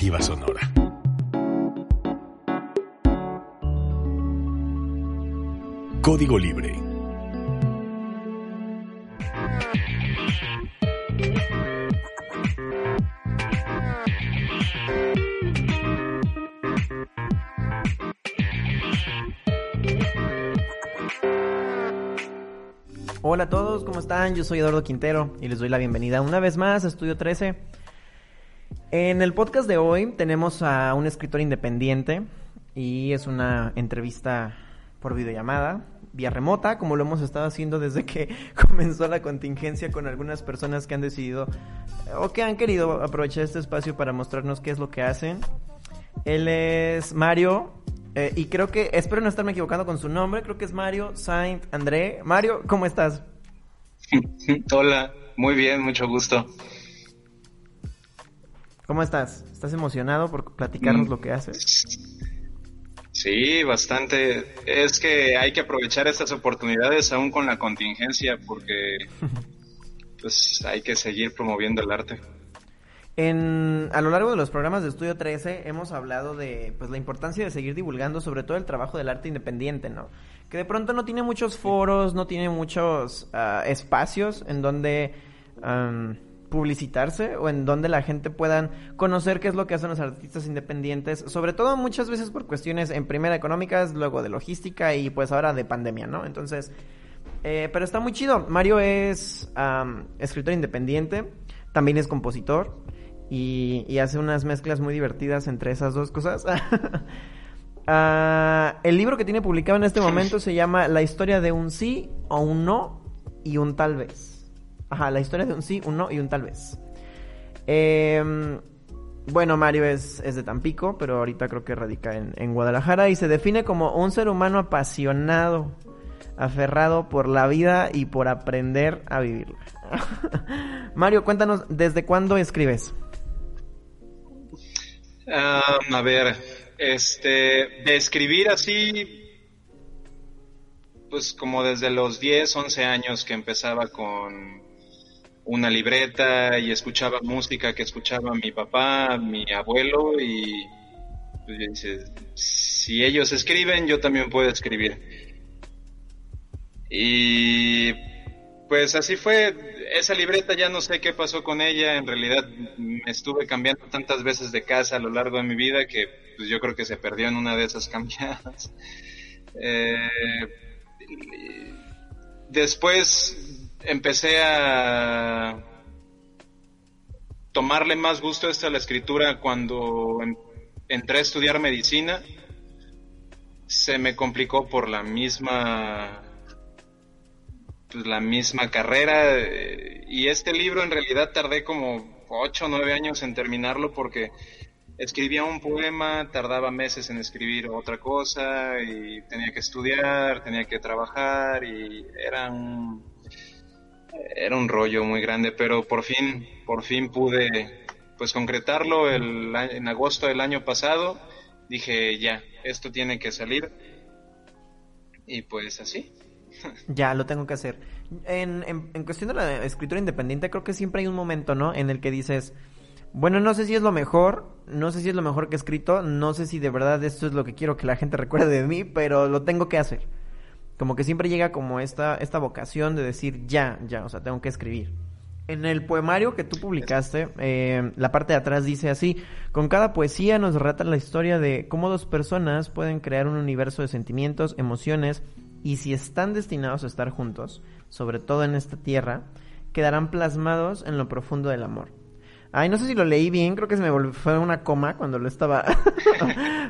Sonora. Código Libre. Hola a todos, ¿cómo están? Yo soy Eduardo Quintero y les doy la bienvenida una vez más a Estudio 13. En el podcast de hoy tenemos a un escritor independiente y es una entrevista por videollamada, vía remota, como lo hemos estado haciendo desde que comenzó la contingencia con algunas personas que han decidido o que han querido aprovechar este espacio para mostrarnos qué es lo que hacen. Él es Mario eh, y creo que, espero no estarme equivocando con su nombre, creo que es Mario Saint André. Mario, ¿cómo estás? Hola, muy bien, mucho gusto. ¿Cómo estás? ¿Estás emocionado por platicarnos Mm. lo que haces? Sí, bastante. Es que hay que aprovechar estas oportunidades aún con la contingencia porque pues hay que seguir promoviendo el arte. En, a lo largo de los programas de Estudio 13 hemos hablado de pues, la importancia de seguir divulgando sobre todo el trabajo del arte independiente, ¿no? Que de pronto no tiene muchos foros, no tiene muchos ah, espacios en donde publicitarse o en donde la gente puedan conocer qué es lo que hacen los artistas independientes, sobre todo muchas veces por cuestiones en primera económicas, luego de logística y pues ahora de pandemia, ¿no? Entonces, eh, pero está muy chido. Mario es escritor independiente, también es compositor y, y hace unas mezclas muy divertidas entre esas dos cosas. Ah, el libro que tiene publicado en este momento se llama La historia de un sí o un no y un tal vez. Ajá, la historia de un sí, un no y un tal vez. Em, bueno, Mario es, es de Tampico, pero ahorita creo que radica en, en Guadalajara y se define como un ser humano apasionado, aferrado por la vida y por aprender a vivirla. Mario, cuéntanos, ¿desde cuándo escribes? A ver, este, de escribir así, pues como desde los 10, 11 años que empezaba con una libreta y escuchaba música que escuchaba mi papá, mi abuelo y pues si ellos escriben, yo también puedo escribir. Y pues así fue, esa libreta ya no sé qué pasó con ella, en realidad me estuve cambiando tantas veces de casa a lo largo de mi vida que pues yo creo que se perdió en una de esas cambiadas. Eh, después empecé a tomarle más gusto a esto a la escritura cuando en- entré a estudiar medicina. Se me complicó por la misma pues, la misma carrera eh, y este libro en realidad tardé como 8 o 9 años en terminarlo porque escribía un poema, tardaba meses en escribir otra cosa y tenía que estudiar, tenía que trabajar y era un, era un rollo muy grande, pero por fin, por fin pude pues concretarlo el, en agosto del año pasado. Dije, ya, esto tiene que salir. Y pues así. Ya, lo tengo que hacer. En, en, en cuestión de la escritura independiente, creo que siempre hay un momento, ¿no? En el que dices, bueno, no sé si es lo mejor, no sé si es lo mejor que he escrito, no sé si de verdad esto es lo que quiero que la gente recuerde de mí, pero lo tengo que hacer. Como que siempre llega como esta, esta vocación de decir, ya, ya, o sea, tengo que escribir. En el poemario que tú publicaste, eh, la parte de atrás dice así, con cada poesía nos relata la historia de cómo dos personas pueden crear un universo de sentimientos, emociones, y si están destinados a estar juntos, sobre todo en esta tierra, quedarán plasmados en lo profundo del amor. Ay, no sé si lo leí bien, creo que se me volvió, fue una coma cuando lo estaba...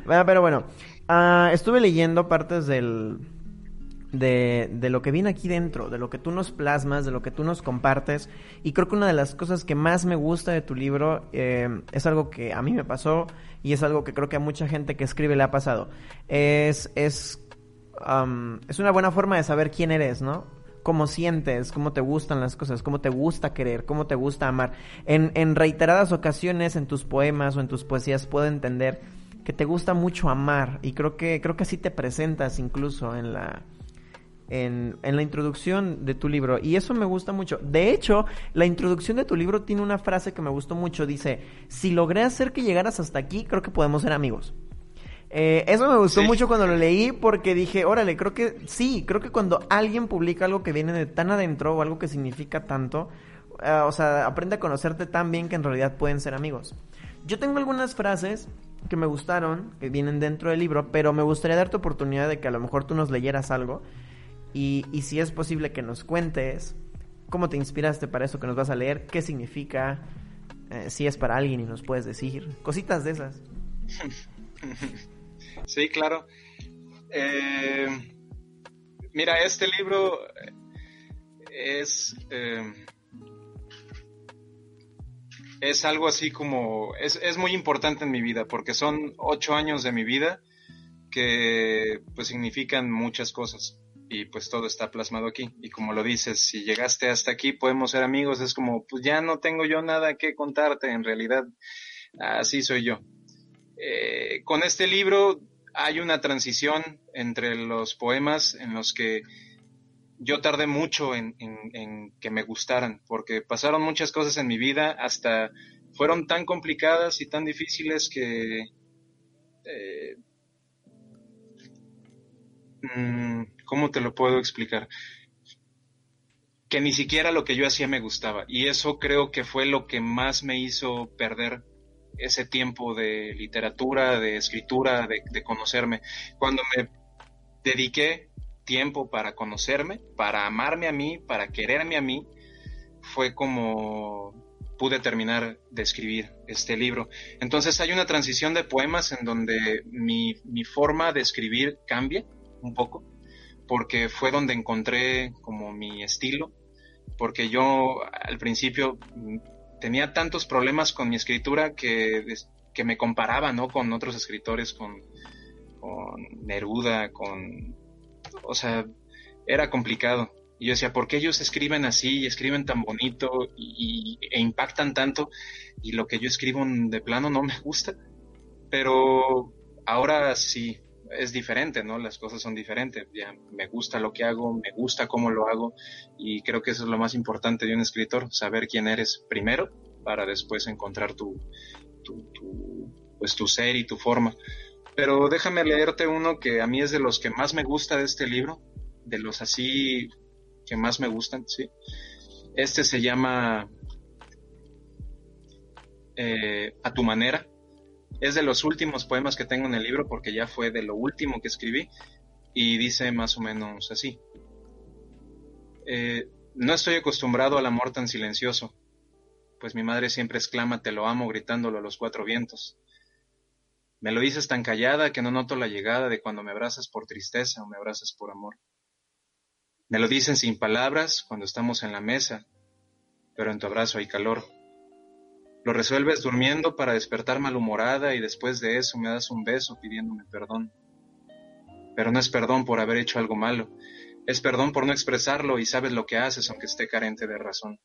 Ah, Pero bueno, ah, estuve leyendo partes del, de, de lo que viene aquí dentro, de lo que tú nos plasmas, de lo que tú nos compartes. Y creo que una de las cosas que más me gusta de tu libro eh, es algo que a mí me pasó y es algo que creo que a mucha gente que escribe le ha pasado. Es, es, am, es una buena forma de saber quién eres, ¿no? Cómo sientes, cómo te gustan las cosas, cómo te gusta querer, cómo te gusta amar. En, en reiteradas ocasiones en tus poemas o en tus poesías puedo entender que te gusta mucho amar y creo que creo que así te presentas incluso en la en, en, la introducción de tu libro y eso me gusta mucho. De hecho, la introducción de tu libro tiene una frase que me gustó mucho. Dice, si logré hacer que llegaras hasta aquí, creo que podemos ser amigos. Eh, eso me gustó mucho cuando lo leí porque dije, órale, creo que sí, creo que cuando alguien publica algo que viene de tan adentro o algo que significa tanto, eh, o sea, aprende a conocerte tan bien que en realidad pueden ser amigos. Yo tengo algunas frases que me gustaron, que vienen dentro del libro, pero me gustaría darte oportunidad de que a lo mejor tú nos leyeras algo y, y si es posible que nos cuentes cómo te inspiraste para eso que nos vas a leer, qué significa, eh, si es para alguien y nos puedes decir, cositas de esas. Sí, claro. Eh, mira, este libro es, eh, es algo así como, es, es, muy importante en mi vida porque son ocho años de mi vida que pues significan muchas cosas y pues todo está plasmado aquí. Y como lo dices, si llegaste hasta aquí podemos ser amigos, es como, pues ya no tengo yo nada que contarte, en realidad así soy yo. Eh, con este libro hay una transición entre los poemas en los que yo tardé mucho en, que me gustaran, porque pasaron muchas cosas en mi vida, hasta fueron tan complicadas y tan difíciles que... Eh, mm, ¿Cómo te lo puedo explicar? Que ni siquiera lo que yo hacía me gustaba. Y eso creo que fue lo que más me hizo perder ese tiempo de literatura, de escritura, de, conocerme. Cuando me dediqué tiempo para conocerme, para amarme a mí, para quererme a mí, fue como pude terminar de escribir este libro. Entonces hay una transición de poemas en donde mi, forma de escribir cambia un poco, porque fue donde encontré como mi estilo, porque yo al principio tenía tantos problemas con mi escritura que, que me comparaba, ¿no? Con otros escritores, con, con Neruda, con... O sea, era complicado. Y yo decía, ¿por qué ellos escriben así y escriben tan bonito y, e impactan tanto y lo que yo escribo de plano no me gusta? Pero ahora sí, es diferente, ¿no? Las cosas son diferentes. Ya me gusta lo que hago, me gusta cómo lo hago y creo que eso es lo más importante de un escritor, saber quién eres primero para después encontrar tu, pues tu ser y tu forma. Pero déjame leerte uno que a mí es de los que más me gusta de este libro, de los así que más me gustan, ¿sí? Este se llama eh, A tu manera es de los últimos poemas que tengo en el libro porque ya fue de lo último que escribí y dice más o menos así. Eh, no estoy acostumbrado al amor tan silencioso, pues mi madre siempre exclama te lo amo gritándolo a los cuatro vientos. Me lo dices tan callada que no noto la llegada de cuando me abrazas por tristeza o me abrazas por amor. Me lo dicen sin palabras cuando estamos en la mesa, pero en tu abrazo hay calor. Lo resuelves durmiendo para despertar malhumorada y después de eso me das un beso pidiéndome perdón. Pero no es perdón por haber hecho algo malo, es perdón por no expresarlo y sabes lo que haces aunque esté carente de razón.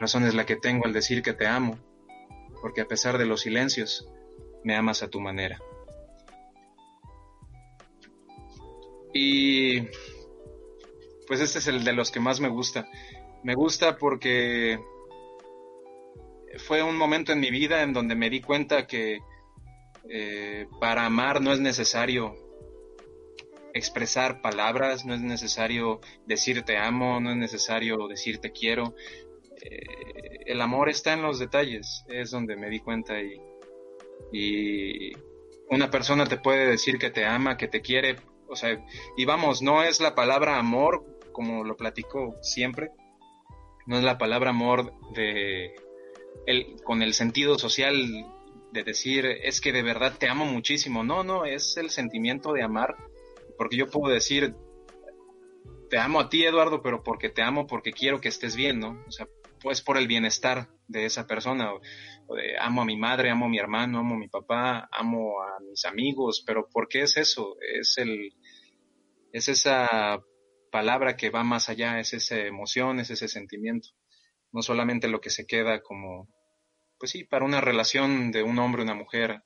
Razón es la que tengo al decir que te amo, porque a pesar de los silencios, me amas a tu manera. Y pues este es el de los que más me gusta. Me gusta porque fue un momento en mi vida en donde me di cuenta que eh, para amar no es necesario expresar palabras, no es necesario decir te amo, no es necesario decir te quiero. Eh, el amor está en los detalles, es donde me di cuenta y, y una persona te puede decir que te ama, que te quiere, o sea, y vamos, no es la palabra amor como lo platico siempre, no es la palabra amor de el, con el sentido social de decir, es que de verdad te amo muchísimo. No, no, es el sentimiento de amar, porque yo puedo decir, te amo a ti, Eduardo, pero porque te amo, porque quiero que estés bien, ¿no? O sea, pues por el bienestar de esa persona. O, de, amo a mi madre, amo a mi hermano, amo a mi papá, amo a mis amigos, pero ¿por qué es eso? Es el, es esa palabra que va más allá, es esa emoción, es ese sentimiento no solamente lo que se queda como, pues sí, para una relación de un hombre una mujer,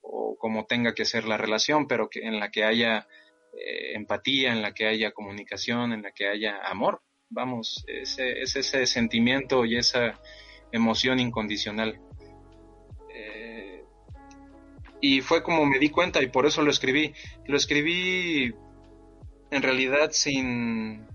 o como tenga que ser la relación, pero que en la que haya eh, empatía, en la que haya comunicación, en la que haya amor. Vamos, ese, es ese sentimiento y esa emoción incondicional. Eh, y fue como me di cuenta y por eso lo escribí. Lo escribí en realidad sin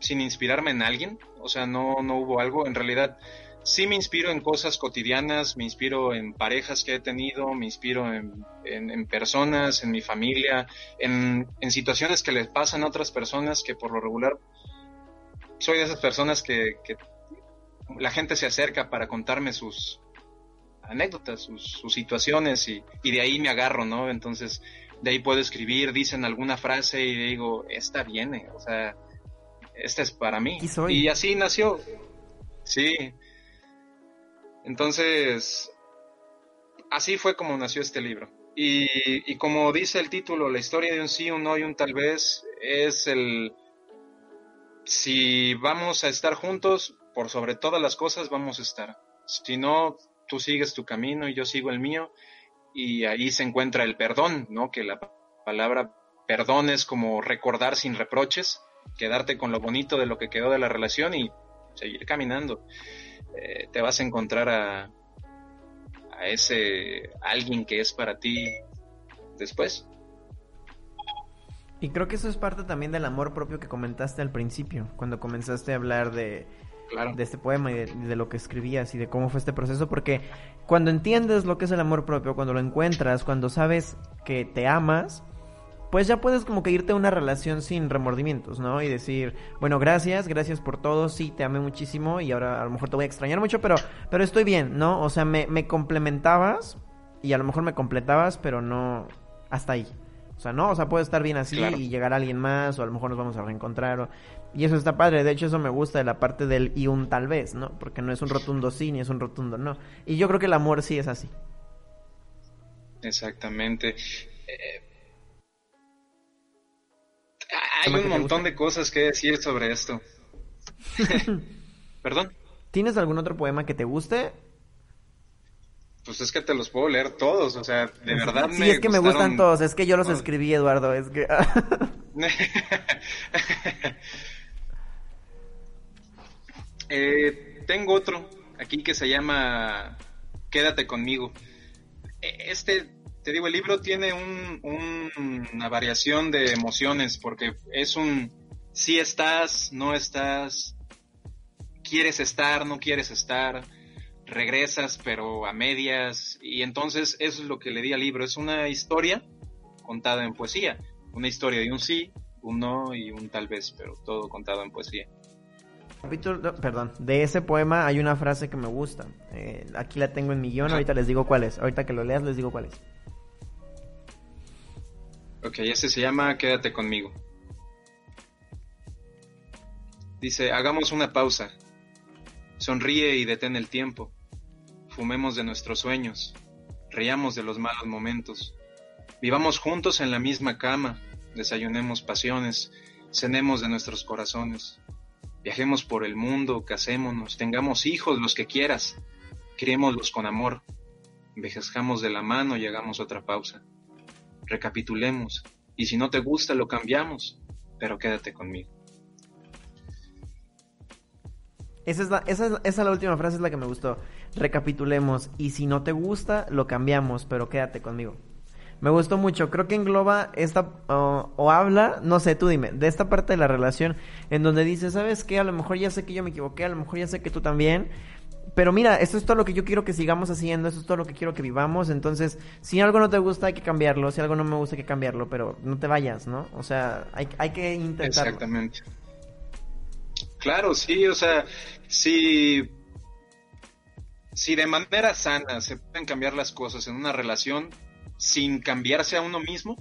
sin inspirarme en alguien, o sea, no, no hubo algo, en realidad sí me inspiro en cosas cotidianas, me inspiro en parejas que he tenido, me inspiro en, en, personas, en mi familia, en, en, situaciones que les pasan a otras personas que por lo regular soy de esas personas que, que la gente se acerca para contarme sus anécdotas, sus, sus situaciones y, y, de ahí me agarro, ¿no? Entonces de ahí puedo escribir, dicen alguna frase y digo, esta viene, o sea, esta es para mí. Y así nació. Sí. Entonces, así fue como nació este libro. Y, como dice el título, la historia de un sí, un no y un tal vez es el... Si vamos a estar juntos, por sobre todas las cosas vamos a estar. Si no, tú sigues tu camino y yo sigo el mío. Y ahí se encuentra el perdón, ¿no? Que la palabra perdón es como recordar sin reproches quedarte con lo bonito de lo que quedó de la relación y seguir caminando. Eh, te vas a encontrar a, a ese alguien que es para ti después. Y creo que eso es parte también del amor propio que comentaste al principio, cuando comenzaste a hablar de, de este poema y de, de, lo que escribías y de cómo fue este proceso, porque cuando entiendes lo que es el amor propio, cuando lo encuentras, cuando sabes que te amas, pues ya puedes como que irte a una relación sin remordimientos, ¿no? Y decir, bueno, gracias, gracias por todo, sí, te amé muchísimo y ahora a lo mejor te voy a extrañar mucho, pero, pero estoy bien, ¿no? O sea, me, me complementabas y a lo mejor me completabas, pero no hasta ahí. O sea, no, o sea, puede estar bien así y llegar a alguien más o a lo mejor nos vamos a reencontrar. Y eso está padre, de hecho eso me gusta de la parte del y un tal vez, ¿no? Porque no es un rotundo sí ni es un rotundo no. Y yo creo que el amor sí es así. Exactamente. Eh, hay un montón de cosas que decir sobre esto. Perdón. ¿Tienes algún otro poema que te guste? Pues es que te los puedo leer todos, o sea, de verdad sí, es que me gustan todos, es que yo los escribí, Eduardo, es que... eh, tengo otro aquí que se llama Quédate conmigo. E, este te digo, el libro tiene una variación de emociones porque es un si estás, no estás, quieres estar, no quieres estar, regresas pero a medias y entonces eso es lo que le di al libro, es una historia contada en poesía, una historia de un sí, un no y un tal vez, pero todo contado en poesía. Capítulo, perdón, de ese poema hay una frase que me gusta. Eh, aquí la tengo en mi guion, ahorita les digo cuál es. Ahorita que lo leas les digo cuál es. Ok, ese se llama Quédate conmigo. Dice, hagamos una pausa. Sonríe y detén el tiempo. Fumemos de nuestros sueños. Riamos de los malos momentos. Vivamos juntos en la misma cama. Desayunemos pasiones. Cenemos de nuestros corazones. Viajemos por el mundo, casémonos, tengamos hijos los que quieras. Criémoslos con amor. Envejezcamos de la mano y hagamos otra pausa recapitulemos. Y si no te gusta, lo cambiamos, pero quédate conmigo. Esa es, la, esa, es, la última frase, es la que me gustó. Recapitulemos. Y si no te gusta, lo cambiamos, pero quédate conmigo. Me gustó mucho. Creo que engloba esta. o habla, no sé, tú dime, de esta parte de la relación en donde dice, ¿sabes qué? A lo mejor ya sé que yo me equivoqué, a lo mejor ya sé que tú también pero mira, esto es todo lo que yo quiero que sigamos haciendo, esto es todo lo que quiero que vivamos, entonces, si algo no te gusta hay que cambiarlo, si algo no me gusta hay que cambiarlo, pero no te vayas, ¿no? O sea, hay, hay que intentarlo. Exactamente. Claro, sí, o sea, si, si de manera sana se pueden cambiar las cosas en una relación sin cambiarse a uno mismo,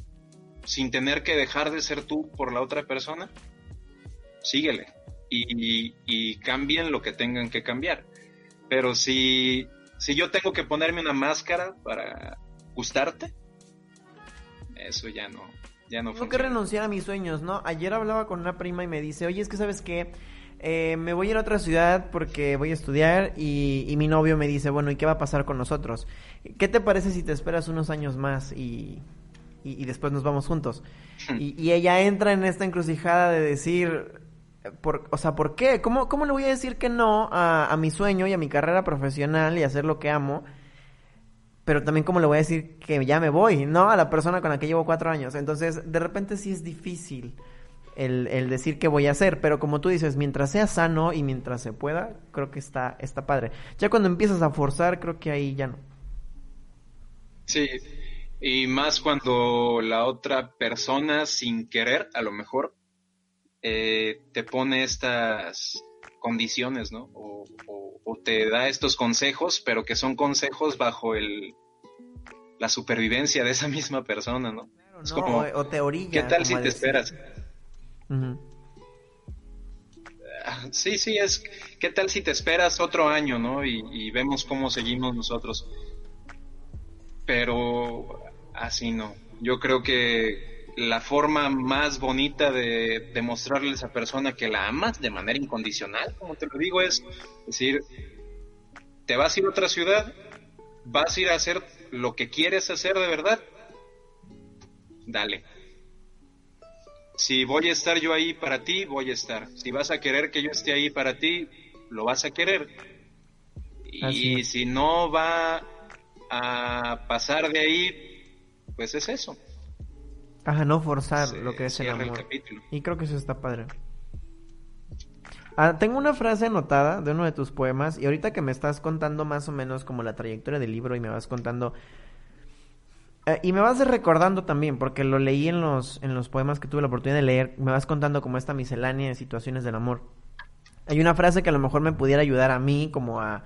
sin tener que dejar de ser tú por la otra persona, síguele y, y cambien lo que tengan que cambiar pero si, si yo tengo que ponerme una máscara para gustarte, eso ya no, ya no Tengo que renunciar a mis sueños, ¿no? Ayer hablaba con una prima y me dice, oye, es que sabes qué, eh, me voy a ir a otra ciudad porque voy a estudiar y, y, mi novio me dice, bueno, ¿y qué va a pasar con nosotros? ¿Qué te parece si te esperas unos años más y, y, después nos vamos juntos? Y, y, ella entra en esta encrucijada de decir, o sea, ¿por qué? ¿Cómo, ¿Cómo le voy a decir que no a, a mi sueño y a mi carrera profesional y hacer lo que amo? pero también cómo le voy a decir que ya me voy, ¿no? A la persona con la que llevo cuatro años. Entonces, de repente sí es difícil el, el, decir qué voy a hacer, pero como tú dices, mientras sea sano y mientras se pueda, creo que está, está padre. Ya cuando empiezas a forzar, creo que ahí ya no. Sí, y más cuando la otra persona, sin querer, a lo mejor, eh, te pone estas condiciones, ¿no? O, te da estos consejos, pero que son consejos bajo el la supervivencia de esa misma persona, ¿no? es como, o, teoría. ¿Qué tal si te esperas? Sí, sí, es. ¿Qué tal si te esperas otro año, no? Y, vemos cómo seguimos nosotros. Pero así no. Yo creo que la forma más bonita de demostrarle a esa persona que la amas de manera incondicional, como te lo digo, es decir, te vas a ir a otra ciudad, vas a ir a hacer lo que quieres hacer de verdad, dale si voy a estar yo ahí para ti, voy a estar. Si vas a querer que yo esté ahí para ti, lo vas a querer. Y si no va a pasar de ahí, pues es eso. Ajá, no forzar lo que es el amor. y creo que eso está padre. Ah, tengo una frase anotada de uno de tus poemas y ahorita que me estás contando más o menos como la trayectoria del libro y me vas contando eh, y me vas recordando también, porque lo leí en los, en los poemas que tuve la oportunidad de leer, me vas contando como esta miscelánea de situaciones del amor. Hay una frase que a lo mejor me pudiera ayudar a mí como a,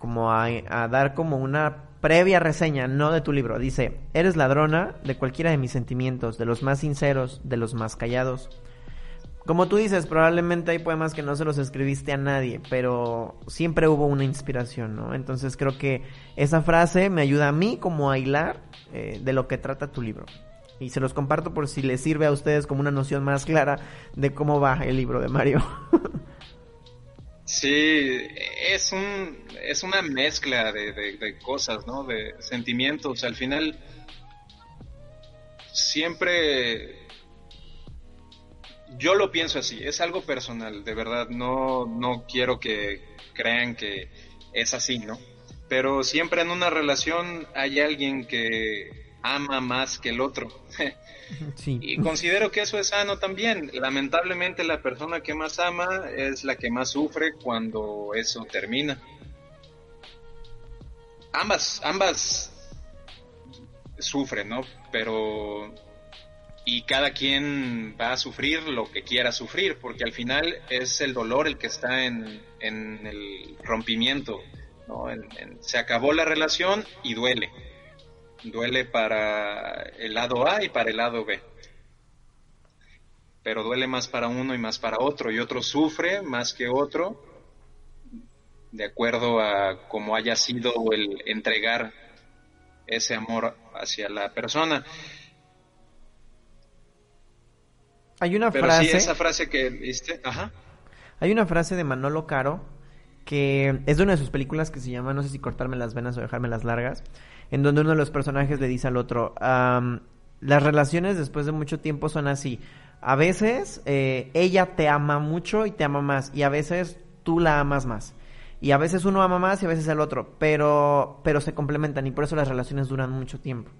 como a, a dar como una previa reseña, no de tu libro. Dice, eres ladrona de cualquiera de mis sentimientos, de los más sinceros, de los más callados. Como tú dices, probablemente hay poemas que no se los escribiste a nadie, pero siempre hubo una inspiración, ¿no? Entonces creo que esa frase me ayuda a mí como a hilar eh, de lo que trata tu libro. Y se los comparto por si les sirve a ustedes como una noción más clara de cómo va el libro de Mario. Sí, es, un, es una mezcla de, de cosas, ¿no? De sentimientos. Al final, siempre yo lo pienso así, es algo personal, de verdad, no, no quiero que crean que es así, ¿no? Pero siempre en una relación hay alguien que ama más que el otro. Sí. Y considero que eso es sano también. Lamentablemente la persona que más ama es la que más sufre cuando eso termina. Ambas, ambas sufren, ¿no? Pero y cada quien va a sufrir lo que quiera sufrir, porque al final es el dolor el que está en, el rompimiento. ¿no? se acabó la relación y duele. Duele para el lado A y para el lado B. Pero duele más para uno y más para otro, y otro sufre más que otro, de acuerdo a cómo haya sido el entregar ese amor hacia la persona. Hay una frase. esa frase que viste, ajá. Hay una frase de Manolo Caro que es de una de sus películas que se llama No sé si cortarme las venas o dejarme las largas, en donde uno de los personajes le dice al otro, las relaciones después de mucho tiempo son así. A veces eh, ella te ama mucho y te ama más, y a veces tú la amas más. Y a veces uno ama más y a veces el otro, pero, pero se complementan y por eso las relaciones duran mucho tiempo.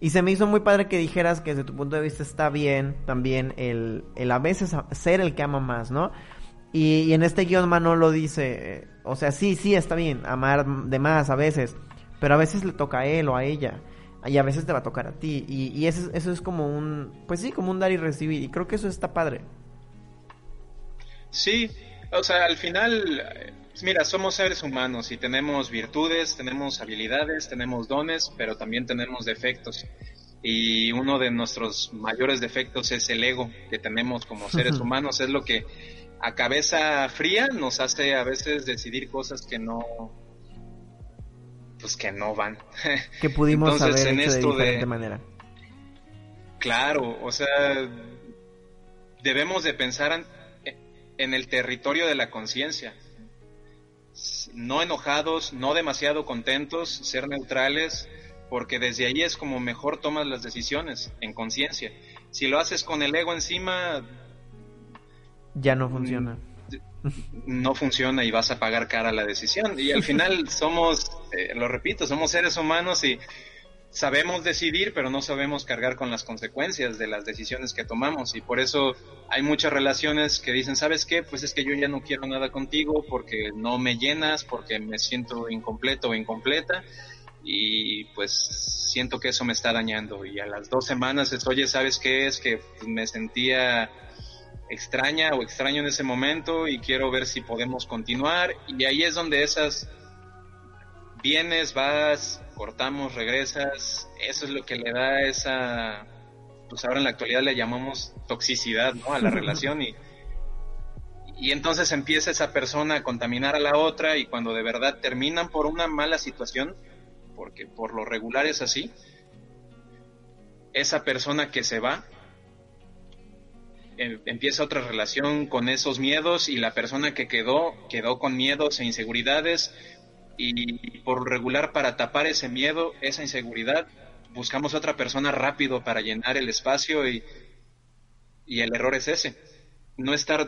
Y se me hizo muy padre que dijeras que desde tu punto de vista está bien también el, a veces ser el que ama más, ¿no? Y, en este guion Manolo dice, o sea, sí, sí, está bien, amar de más a veces, pero a veces le toca a él o a ella, y a veces te va a tocar a ti, y, y eso, eso es como un, pues sí, como un dar y recibir, y creo que eso está padre. Sí, o sea, al final Mira, somos seres humanos y tenemos virtudes, tenemos habilidades, tenemos dones, pero también tenemos defectos. Y uno de nuestros mayores defectos es el ego que tenemos como seres humanos. Es lo que a cabeza fría nos hace a veces decidir cosas que no, pues que no van. Que pudimos haber en hecho de diferente manera. Claro, o sea, debemos de pensar en el territorio de la conciencia. No enojados, no demasiado contentos, ser neutrales, porque desde ahí es como mejor tomas las decisiones, en conciencia. Si lo haces con el ego encima... Ya no funciona. No funciona y vas a pagar cara la decisión. Y al final somos, eh, lo repito, somos seres humanos y sabemos decidir, pero no sabemos cargar con las consecuencias de las decisiones que tomamos. Y por eso hay muchas relaciones que dicen, ¿sabes qué? Pues es que yo ya no quiero nada contigo porque no me llenas, porque me siento incompleto o incompleta. Y pues siento que eso me está dañando. Y a las dos semanas es, oye, ¿sabes qué es? Que me sentía extraña o extraño en ese momento y quiero ver si podemos continuar. Y ahí es donde esas vienes, vas, cortamos, regresas, eso es lo que le da esa, pues ahora en la actualidad le llamamos toxicidad, ¿no? A la relación y, y entonces empieza esa persona a contaminar a la otra y cuando de verdad terminan por una mala situación, porque por lo regular es así, esa persona que se va empieza otra relación con esos miedos y la persona que quedó quedó con miedos e inseguridades y por regular para tapar ese miedo, esa inseguridad, buscamos otra persona rápido para llenar el espacio y, y el error es ese, no estar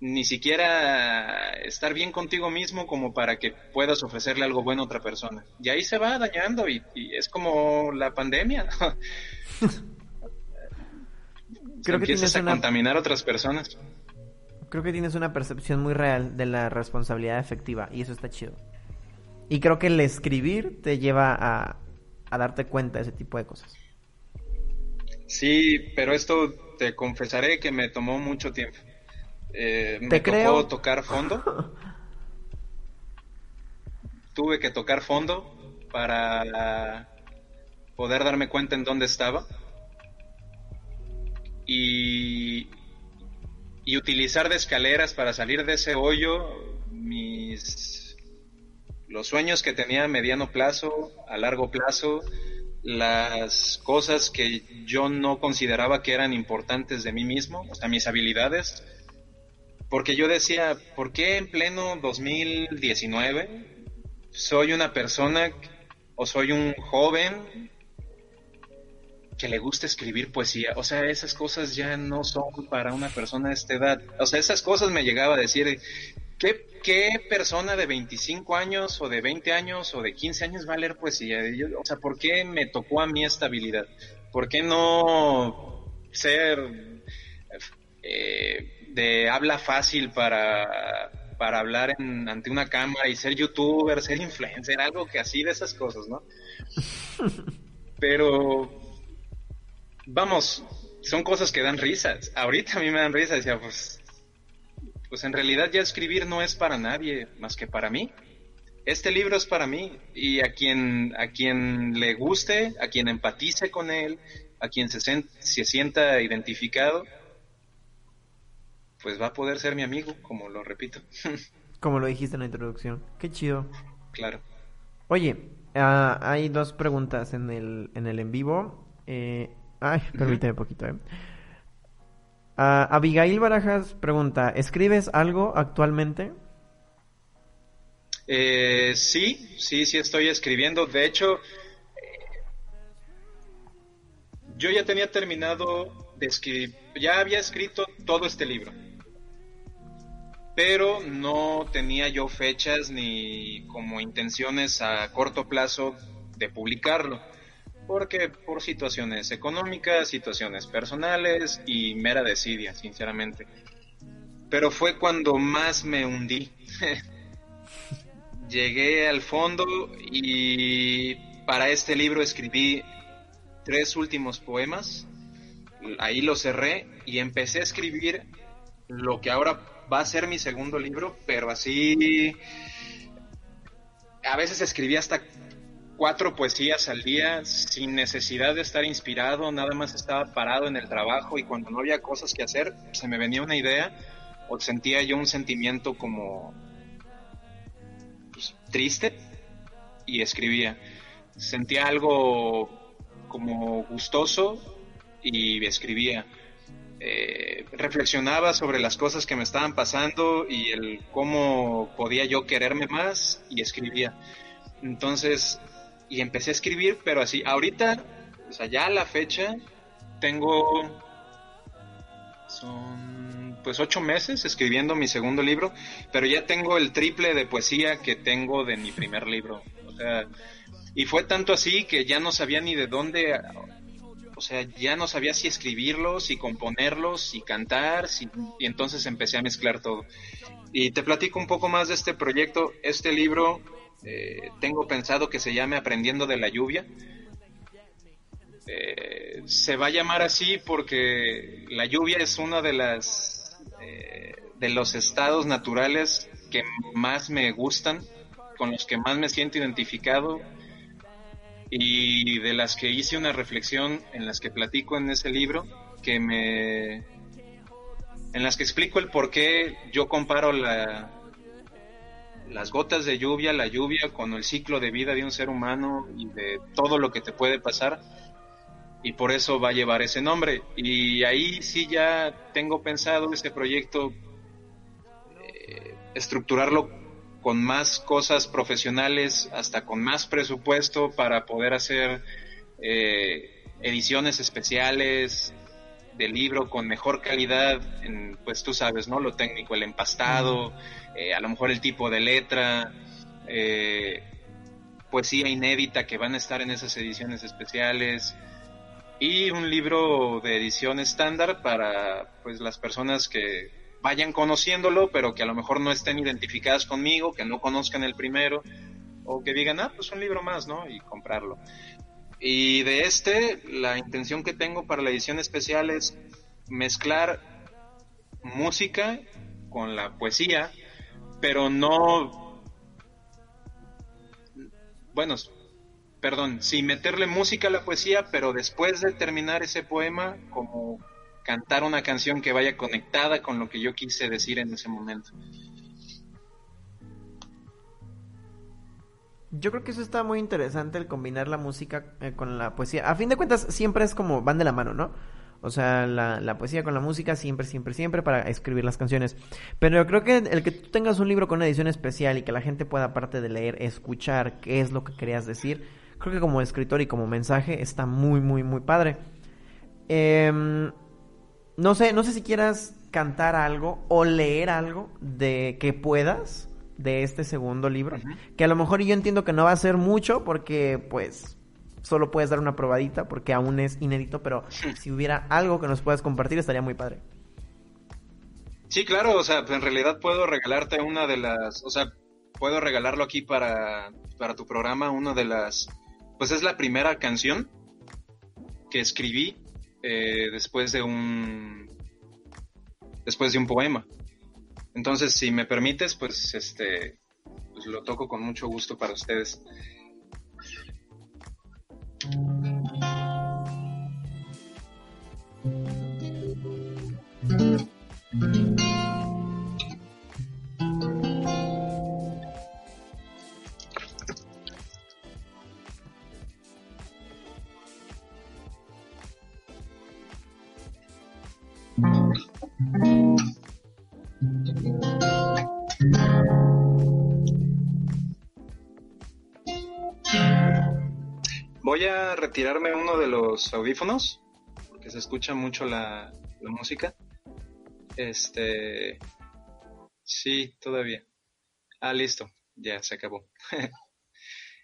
ni siquiera estar bien contigo mismo como para que puedas ofrecerle algo bueno a otra persona. Y ahí se va dañando y, es como la pandemia. Creo que empiezas a contaminar a otras personas. Creo que tienes una percepción muy real de la responsabilidad efectiva y eso está chido. Y creo que el escribir te lleva a, darte cuenta de ese tipo de cosas. Sí, pero esto te confesaré que me tomó mucho tiempo. Eh, me ¿Te tocó tocar fondo. Tuve que tocar fondo para poder darme cuenta en dónde estaba. Y, y utilizar de escaleras para salir de ese hoyo mis los sueños que tenía a mediano plazo, a largo plazo, las cosas que yo no consideraba que eran importantes de mí mismo, o sea, mis habilidades, porque yo decía, ¿por qué en pleno 2019 soy una persona o soy un joven que le gusta escribir poesía? O sea, esas cosas ya no son para una persona de esta edad. O sea, esas cosas me llegaba a decir, ¿Qué, persona de 25 años o de 20 años o de 15 años va a leer poesía? o sea, ¿por qué me tocó a mí esta habilidad? ¿Por qué no ser eh, de habla fácil para, para hablar ante una cámara y ser youtuber, ser influencer, algo que así de esas cosas, ¿no? Pero, vamos, son cosas que dan risas. Ahorita a mí me dan risas, decía, pues pues en realidad ya escribir no es para nadie más que para mí. Este libro es para mí y a quien, a quien le guste, a quien empatice con él, a quien se, se sienta identificado, pues va a poder ser mi amigo, como lo repito. como lo dijiste en la introducción. Qué chido. Claro. Oye, ah, hay dos preguntas en el en, el en vivo. Eh, ay, permíteme un poquito, eh. Abigail Barajas pregunta, ¿escribes algo actualmente? Eh, sí, sí, sí estoy escribiendo. De hecho, yo ya tenía terminado de escribir, ya había escrito todo este libro, pero no tenía yo fechas ni como intenciones a corto plazo de publicarlo porque por situaciones económicas, situaciones personales y mera desidia, sinceramente. Pero fue cuando más me hundí. Llegué al fondo y para este libro escribí tres últimos poemas. Ahí lo cerré y empecé a escribir lo que ahora va a ser mi segundo libro, pero así a veces escribí hasta cuatro poesías al día sin necesidad de estar inspirado, nada más estaba parado en el trabajo y cuando no había cosas que hacer, se me venía una idea o sentía yo un sentimiento como pues, triste y escribía. Sentía algo como gustoso y escribía. eh, reflexionaba sobre las cosas que me estaban pasando y el cómo podía yo quererme más y escribía. Entonces, y empecé a escribir, pero así, ahorita, o sea, ya a la fecha, tengo, son pues ocho meses escribiendo mi segundo libro, pero ya tengo el triple de poesía que tengo de mi primer libro. O sea, y fue tanto así que ya no sabía ni de dónde o sea, ya no sabía si escribirlos, si componerlos, si cantar, y entonces empecé a mezclar todo. Y te platico un poco más de este proyecto. Este libro eh, tengo pensado que se llame Aprendiendo de la lluvia. Eh, se va a llamar así porque la lluvia es uno de las eh, de los estados naturales que más me gustan, con los que más me siento identificado y de las que hice una reflexión en las que platico en ese libro que me en las que explico el por qué yo comparo la, las gotas de lluvia, la lluvia con el ciclo de vida de un ser humano y de todo lo que te puede pasar y por eso va a llevar ese nombre. Y ahí sí ya tengo pensado este proyecto eh, estructurarlo con más cosas profesionales, hasta con más presupuesto para poder hacer eh, ediciones especiales de libro con mejor calidad, en, pues tú sabes, ¿no? Lo técnico, el empastado, eh, a lo mejor el tipo de letra, eh, poesía inédita que van a estar en esas ediciones especiales y un libro de edición estándar para pues las personas que vayan conociéndolo, pero que a lo mejor no estén identificadas conmigo, que no conozcan el primero, o que digan, ah, pues un libro más, ¿no? Y comprarlo. Y de este, la intención que tengo para la edición especial es mezclar música con la poesía, pero no, bueno, perdón, sí meterle música a la poesía, pero después de terminar ese poema, como cantar una canción que vaya conectada con lo que yo quise decir en ese momento. Yo creo que eso está muy interesante el combinar la música eh, con la poesía. A fin de cuentas, siempre es como van de la mano, ¿no? O sea, la, poesía con la música siempre, siempre, siempre para escribir las canciones. Pero yo creo que el que tú tengas un libro con una edición especial y que la gente pueda, aparte de leer, escuchar qué es lo que querías decir, creo que como escritor y como mensaje está muy, muy, muy padre. Eh, no sé, no sé si quieras cantar algo o leer algo de que puedas de este segundo libro, que a lo mejor yo entiendo que no va a ser mucho porque pues solo puedes dar una probadita porque aún es inédito, pero si hubiera algo que nos puedas compartir estaría muy padre. Sí, claro, o sea, en realidad puedo regalarte una de las, o sea, puedo regalarlo aquí para, para tu programa, una de las, pues es la primera canción que escribí eh, después de un después de un poema. Entonces, si me permites, pues este pues lo toco con mucho gusto para ustedes. Audífonos porque se escucha mucho la, música. Este. Sí, todavía. Ah, listo. Ya se acabó.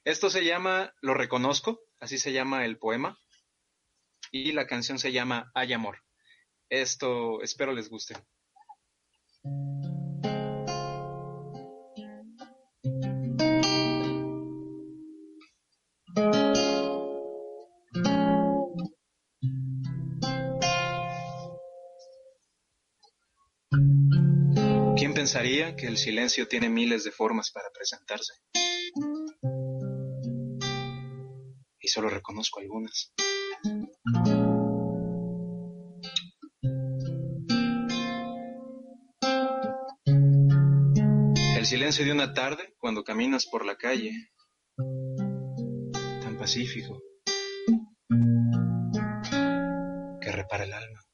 Esto se llama Lo reconozco, así se llama el poema. Y la canción se llama Hay amor. Esto espero les guste. Pensaría que el silencio tiene miles de formas para presentarse? Y solo reconozco algunas. silencio de una tarde cuando caminas por la calle, tan pacífico, que repara el alma.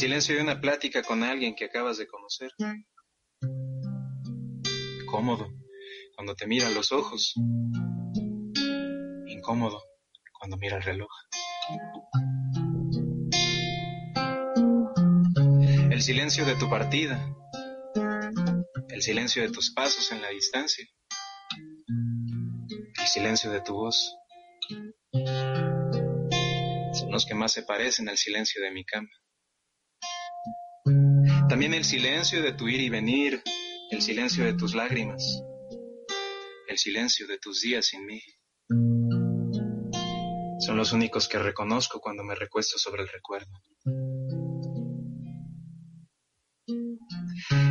Silencio de una plática con alguien que acabas de conocer. Cómodo cuando te mira a los ojos. Incómodo cuando mira el reloj. El silencio de tu partida. El silencio de tus pasos en la distancia. El silencio de tu voz. Son los que más se parecen al silencio de mi cama. También el silencio de tu ir y venir, el silencio de tus lágrimas, el silencio de tus días sin mí. Son los únicos que reconozco cuando me recuesto sobre el recuerdo.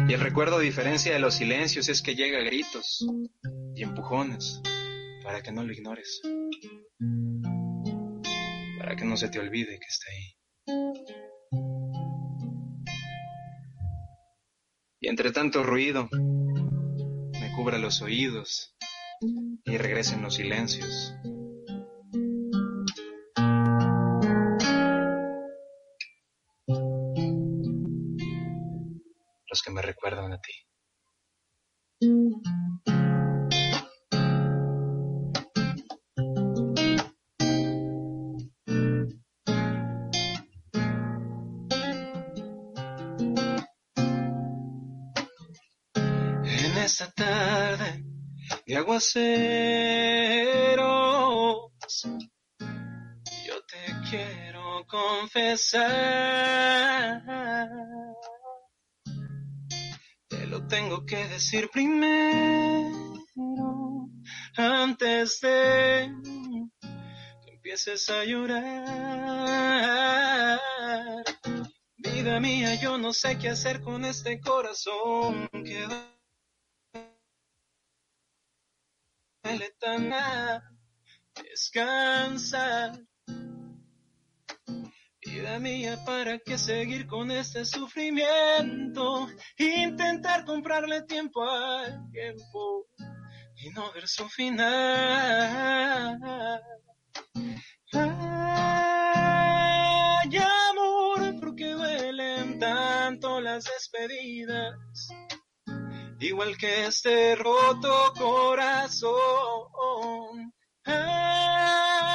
Y el recuerdo, a diferencia de los silencios, es que llega a gritos y empujones para que no lo ignores. Para que no se te olvide que está ahí. Entre tanto ruido, me cubra los oídos y regresen los silencios. Los que me recuerdan a ti. Aguaceros, yo te quiero confesar. Te lo tengo que decir primero, antes de que empieces a llorar. Vida mía, yo no sé qué hacer con este corazón que duele tan a descansar. Vida mía, ¿para qué seguir con este sufrimiento? Intentar comprarle tiempo al tiempo y no ver su final. Ay, amor, ¿por qué duelen tanto las despedidas? Igual que este roto corazón. Ay,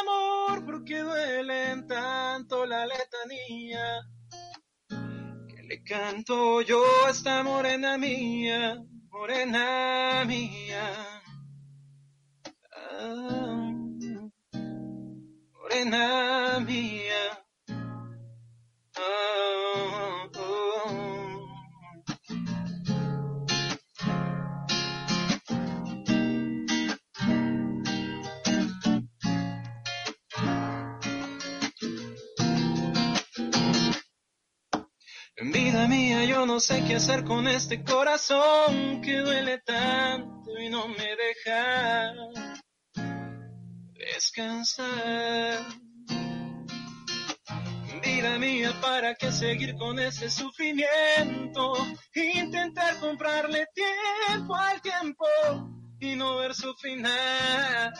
amor, ¿por qué duelen tanto la letanía? Que le canto yo a esta morena mía, morena mía. Ah, morena mía. Ah, Mía, yo no sé qué hacer con este corazón que duele tanto y no me deja descansar. Vida mía, ¿para qué seguir con ese sufrimiento? Intentar comprarle tiempo al tiempo y no ver su final.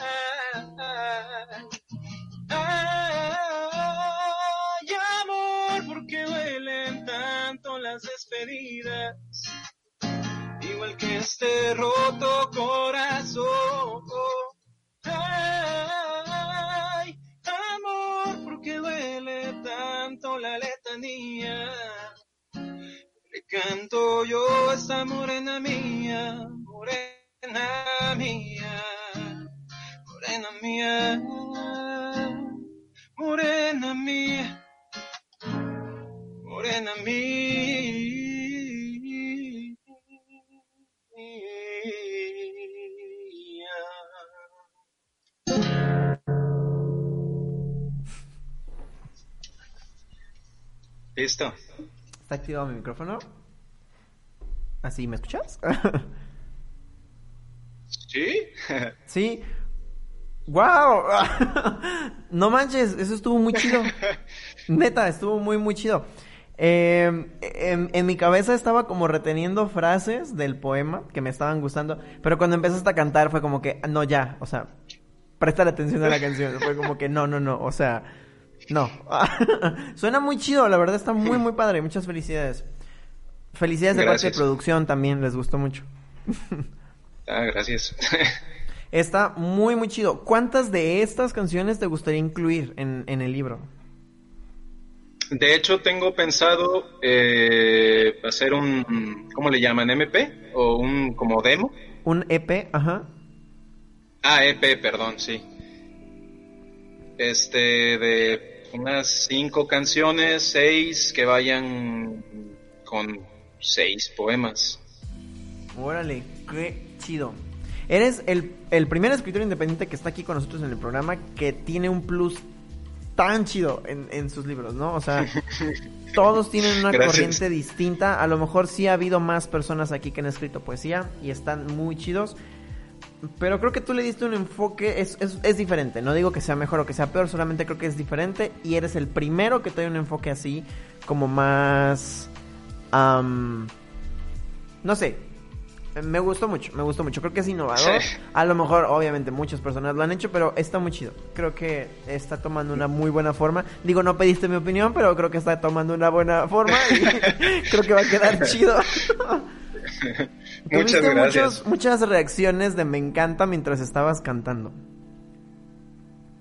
Las despedidas? Igual que este roto corazón. Ay, amor, ¿por qué duele tanto la letanía? Le canto yo a esta morena mía, morena mía, morena mía, morena mía, morena mía. Listo. ¿Está activado mi micrófono? ¿Así me escuchas? ¿Sí? sí. ¡Wow! no manches, eso estuvo muy chido. Neta, estuvo muy, muy chido. Eh, en, en, mi cabeza estaba como reteniendo frases del poema que me estaban gustando, pero cuando empezaste a cantar fue como que, no, ya, o sea, presta atención a la canción. Fue como que, no, no, no, o sea, No. Suena muy chido, la verdad está muy, muy padre. Muchas felicidades. Felicidades de parte de producción también, les gustó mucho. ah, gracias. está muy, muy chido. ¿Cuántas de estas canciones te gustaría incluir en, en el libro? De hecho, tengo pensado eh, hacer un, ¿cómo le llaman? ¿MP? ¿O un como demo? Un EP, ajá. Ah, EP, perdón, sí. Este, de unas cinco canciones, seis que vayan con seis poemas. Órale, qué chido. Eres el, el primer escritor independiente que está aquí con nosotros en el programa que tiene un plus tan chido en, en sus libros, ¿no? O sea, todos tienen una corriente distinta. A lo mejor sí ha habido más personas aquí que han escrito poesía y están muy chidos. Pero creo que tú le diste un enfoque, es, es, es, diferente. No digo que sea mejor o que sea peor, solamente creo que es diferente. Y eres el primero que da un enfoque así, como más. no sé, me gustó mucho, me gustó mucho. Creo que es innovador. A lo mejor, obviamente, muchas personas lo han hecho, pero está muy chido. Creo que está tomando una muy buena forma. Digo, no pediste mi opinión, pero creo que está tomando una buena forma y creo que va a quedar chido. Muchas gracias. muchas reacciones de me encanta mientras estabas cantando.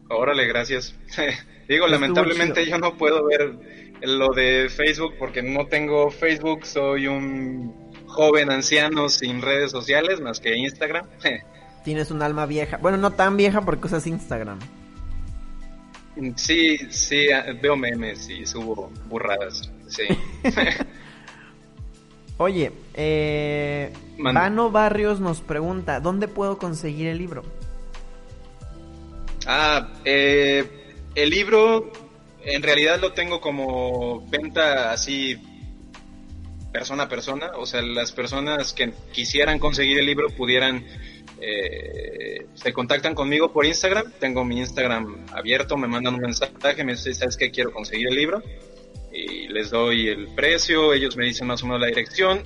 Órale, gracias. Digo, lamentablemente yo no puedo ver lo de Facebook porque no tengo Facebook, soy un joven anciano sin redes sociales más que Instagram. Tienes un alma vieja. Bueno, no tan vieja porque usas Instagram. Sí, sí, veo memes y subo burradas. Sí. Oye, eh, Vano Barrios nos pregunta, ¿dónde puedo conseguir el libro? Ah, eh, el libro en realidad lo tengo como venta así persona a persona, o sea, las personas que quisieran conseguir el libro pudieran, eh, se contactan conmigo por Instagram, tengo mi Instagram abierto, me mandan un mensaje, me dicen, ¿sabes qué? Quiero conseguir el libro, y les doy el precio, ellos me dicen más o menos la dirección,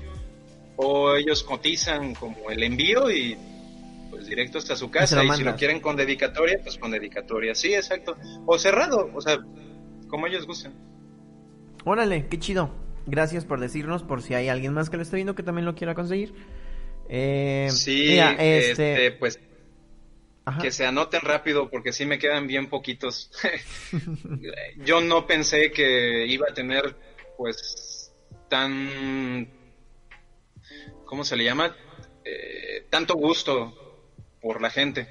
o ellos cotizan como el envío y pues directo hasta su casa, y, si lo quieren con dedicatoria, pues con dedicatoria, sí, exacto, o cerrado, o sea, como ellos gusten. Órale, qué chido. Gracias por decirnos, por si hay alguien más que lo esté viendo que también lo quiera conseguir. Eh, sí, este, este... pues que se anoten rápido porque sí me quedan bien poquitos. Yo no pensé que iba a tener pues tan ¿cómo se le llama? Eh, tanto gusto por la gente.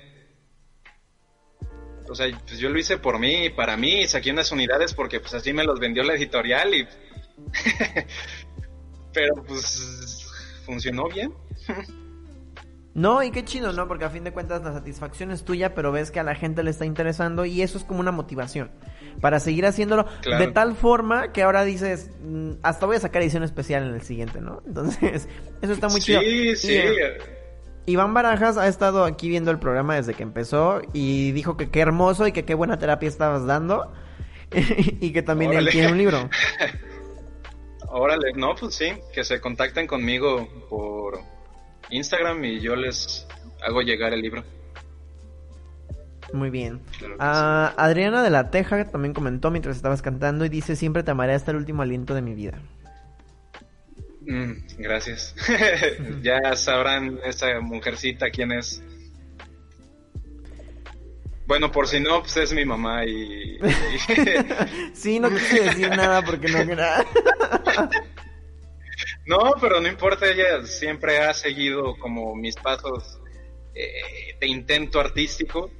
O sea, pues yo lo hice por mí, para mí, saqué unas unidades porque pues así me los vendió la editorial y Pero pues funcionó bien. No, y qué chido, ¿no? Porque a fin de cuentas la satisfacción es tuya, pero ves que a la gente le está interesando y eso es como una motivación para seguir haciéndolo de tal forma que ahora dices, mm, hasta voy a sacar edición especial en el siguiente, ¿no? Entonces, eso está muy chido. Sí, sí. Iván Barajas ha estado aquí viendo el programa desde que empezó y dijo que qué hermoso y que qué buena terapia estabas dando y que también él tiene un libro. Órale, no, pues sí, que se contacten conmigo por Instagram y yo les hago llegar el libro. Muy bien. Ah, Adriana de la Teja también comentó mientras estabas cantando y dice, siempre te amaré hasta el último aliento de mi vida. Mm, gracias. ya sabrán esa mujercita quién es. Bueno, por si no, pues es mi mamá y... sí, no quise decir nada porque no era... no, pero no importa, ella siempre ha seguido como mis pasos eh, de intento artístico.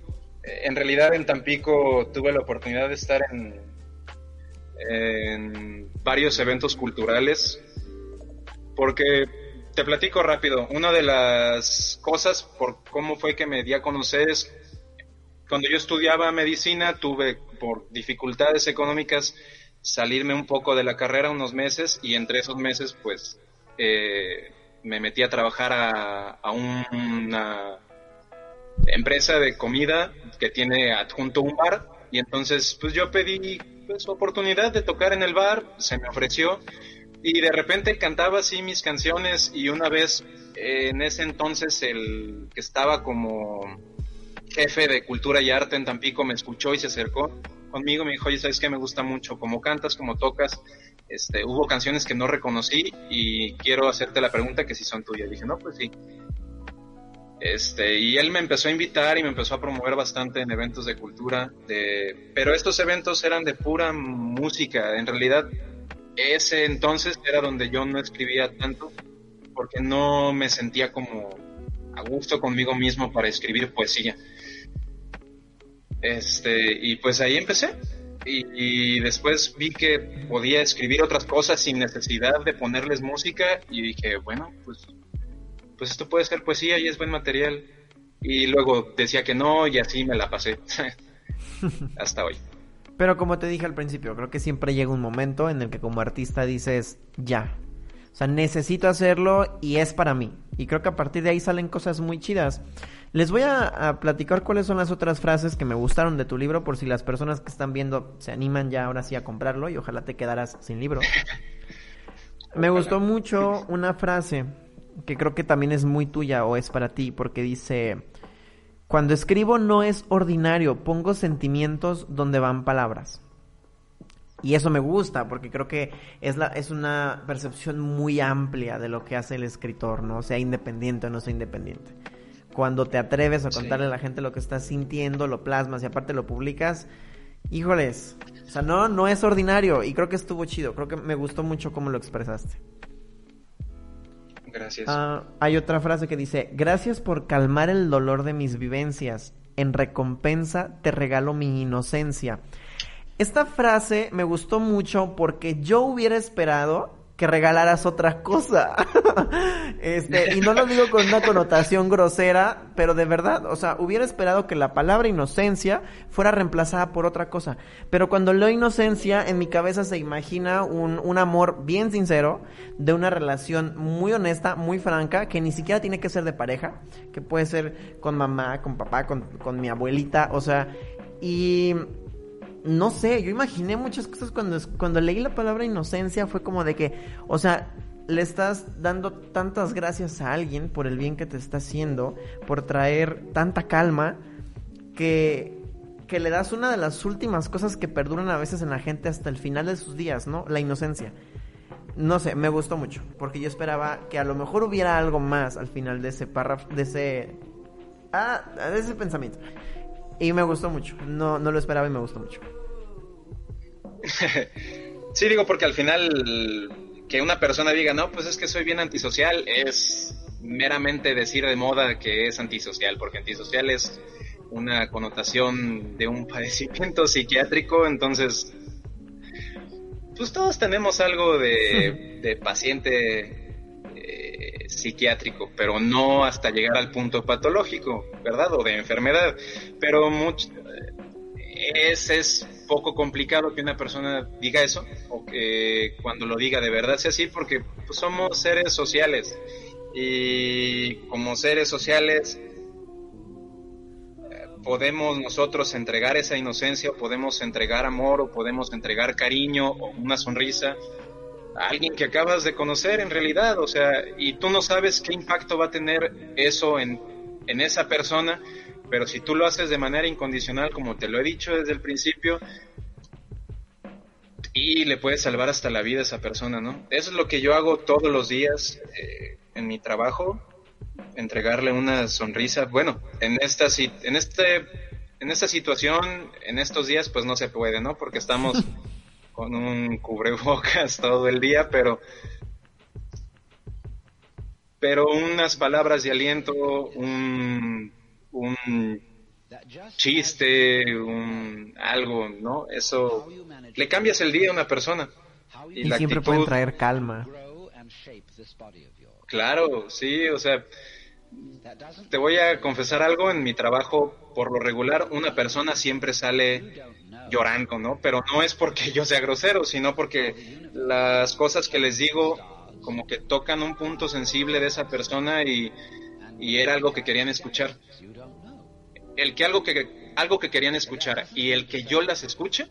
Eh, en realidad en Tampico tuve la oportunidad de estar en, en varios eventos culturales porque te platico rápido, una de las cosas por cómo fue que me di a conocer es cuando yo estudiaba medicina tuve por dificultades económicas salirme un poco de la carrera unos meses y entre esos meses pues eh, me metí a trabajar a, una empresa de comida que tiene adjunto un bar y entonces pues yo pedí pues oportunidad de tocar en el bar, se me ofreció y de repente cantaba así mis canciones y una vez en ese entonces el que estaba como jefe de cultura y arte en Tampico me escuchó y se acercó. Conmigo, me dijo, oye, ¿sabes qué? Me gusta mucho cómo cantas, cómo tocas. Este, hubo canciones que no reconocí y quiero hacerte la pregunta que si son tuyas. Dije, no, pues sí. Este, y él me empezó a invitar y me empezó a promover bastante en eventos de cultura, de, pero estos eventos eran de pura música. En realidad, ese entonces era donde yo no escribía tanto, porque no me sentía como a gusto conmigo mismo para escribir poesía. Este, y pues ahí empecé. Y, después vi que podía escribir otras cosas sin necesidad de ponerles música y dije, bueno, pues, pues esto puede ser poesía y es buen material. Y luego decía que no y así me la pasé hasta hoy. Pero como te dije al principio, creo que siempre llega un momento en el que como artista dices, ya. O sea, necesito hacerlo y es para mí. Y creo que a partir de ahí salen cosas muy chidas. Les voy a, platicar cuáles son las otras frases que me gustaron de tu libro por si las personas que están viendo se animan ya ahora sí a comprarlo y ojalá te quedaras sin libro. me gustó mucho una frase que creo que también es muy tuya o es para ti porque dice, cuando escribo no es ordinario, pongo sentimientos donde van palabras. Y eso me gusta porque creo que es, la, es una percepción muy amplia de lo que hace el escritor, ¿no? Sea independiente o no sea independiente cuando te atreves a contarle a la gente lo que estás sintiendo, lo plasmas y aparte lo publicas, híjoles, o sea, no, no es ordinario y creo que estuvo chido, creo que me gustó mucho cómo lo expresaste. Gracias. Ah, hay otra frase que dice, gracias por calmar el dolor de mis vivencias, en recompensa te regalo mi inocencia. Esta frase me gustó mucho porque yo hubiera esperado que regalaras otra cosa. este, y no lo digo con una connotación grosera, pero de verdad, o sea, hubiera esperado que la palabra inocencia fuera reemplazada por otra cosa. Pero cuando leo inocencia, en mi cabeza se imagina un, un amor bien sincero, de una relación muy honesta, muy franca, que ni siquiera tiene que ser de pareja, que puede ser con mamá, con papá, con, con mi abuelita, o sea, y no sé, yo imaginé muchas cosas cuando, cuando leí la palabra inocencia, fue como de que, o sea, le estás dando tantas gracias a alguien por el bien que te está haciendo, por traer tanta calma, que, que le das una de las últimas cosas que perduran a veces en la gente hasta el final de sus días, ¿no? La inocencia. No sé, me gustó mucho, porque yo esperaba que a lo mejor hubiera algo más al final de ese párrafo, de ese... Ah, de ese pensamiento. Y me gustó mucho, no, no lo esperaba y me gustó mucho. sí, digo, porque al final que una persona diga, no, pues es que soy bien antisocial, es meramente decir de moda que es antisocial, porque antisocial es una connotación de un padecimiento psiquiátrico, entonces, pues todos tenemos algo de, paciente eh, psiquiátrico, pero no hasta llegar al punto patológico, ¿verdad? O de enfermedad, pero mucho, es, es poco complicado que una persona diga eso o que cuando lo diga de verdad sea así porque pues, somos seres sociales. Y como seres sociales eh, podemos nosotros entregar esa inocencia o podemos entregar amor o podemos entregar cariño o una sonrisa a alguien que acabas de conocer en realidad, o sea, y tú no sabes qué impacto va a tener eso en, en esa persona pero si tú lo haces de manera incondicional, como te lo he dicho desde el principio, y le puedes salvar hasta la vida a esa persona, ¿no? Eso es lo que yo hago todos los días eh, en mi trabajo, entregarle una sonrisa. Bueno, en esta, en este, en esta situación, en estos días, pues no se puede, ¿no? Porque estamos con un cubrebocas todo el día, pero pero unas palabras de aliento, un un chiste, un algo, ¿no? Eso le cambias el día a una persona. Y, siempre pueden traer calma. Claro, sí, o sea, te voy a confesar algo, en mi trabajo, por lo regular, una persona siempre sale llorando, ¿no? Pero no es porque yo sea grosero, sino porque las cosas que les digo como que tocan un punto sensible de esa persona y, y era algo que querían escuchar el que algo que algo que querían escuchar y el que yo las escuche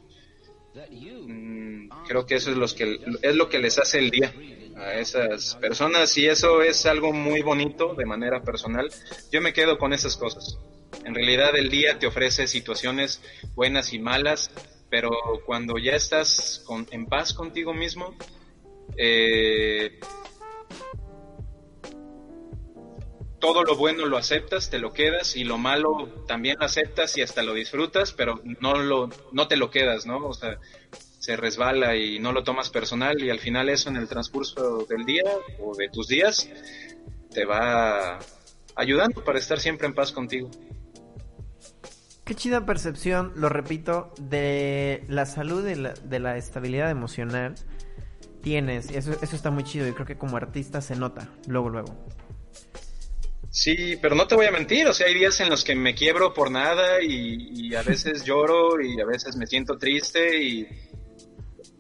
mm, creo que eso es lo que es lo que les hace el día a esas personas. Y eso es algo muy bonito de manera personal. Yo me quedo con esas cosas. En realidad el día te ofrece situaciones buenas y malas pero cuando ya estás con, en paz contigo mismo, eh, todo lo bueno lo aceptas, te lo quedas y lo malo también lo aceptas y hasta lo disfrutas, pero no lo no te lo quedas, ¿no? O sea, se resbala y no lo tomas personal y al final eso en el transcurso del día o de tus días te va ayudando para estar siempre en paz contigo. Qué chida percepción, lo repito, de la salud, de la, de la estabilidad emocional tienes. Eso, eso está muy chido y creo que como artista se nota, luego, luego. Sí, pero no te voy a mentir, o sea, hay días en los que me quiebro por nada y, a veces lloro y a veces me siento triste y,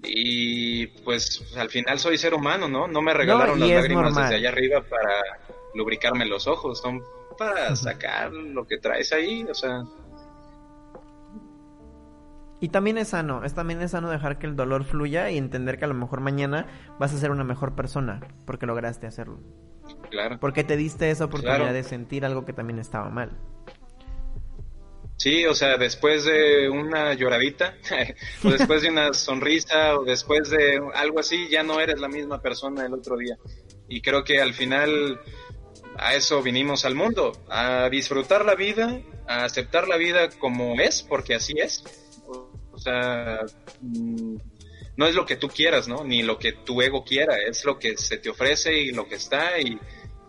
y pues al final soy ser humano, ¿no? No me regalaron las lágrimas desde allá arriba para lubricarme los ojos, son para sacar lo que traes ahí, o sea... Y también es sano, es también es sano dejar que el dolor fluya y entender que a lo mejor mañana vas a ser una mejor persona porque lograste hacerlo. Claro. Porque te diste esa oportunidad de sentir algo que también estaba mal. Sí, o sea, después de una lloradita, o después de una sonrisa, o después de algo así, ya no eres la misma persona el otro día. Y creo que al final a eso vinimos al mundo, a disfrutar la vida, a aceptar la vida como es, porque así es. Sea, mm, no es lo que tú quieras, ¿no? Ni lo que tu ego quiera, es lo que se te ofrece y lo que está y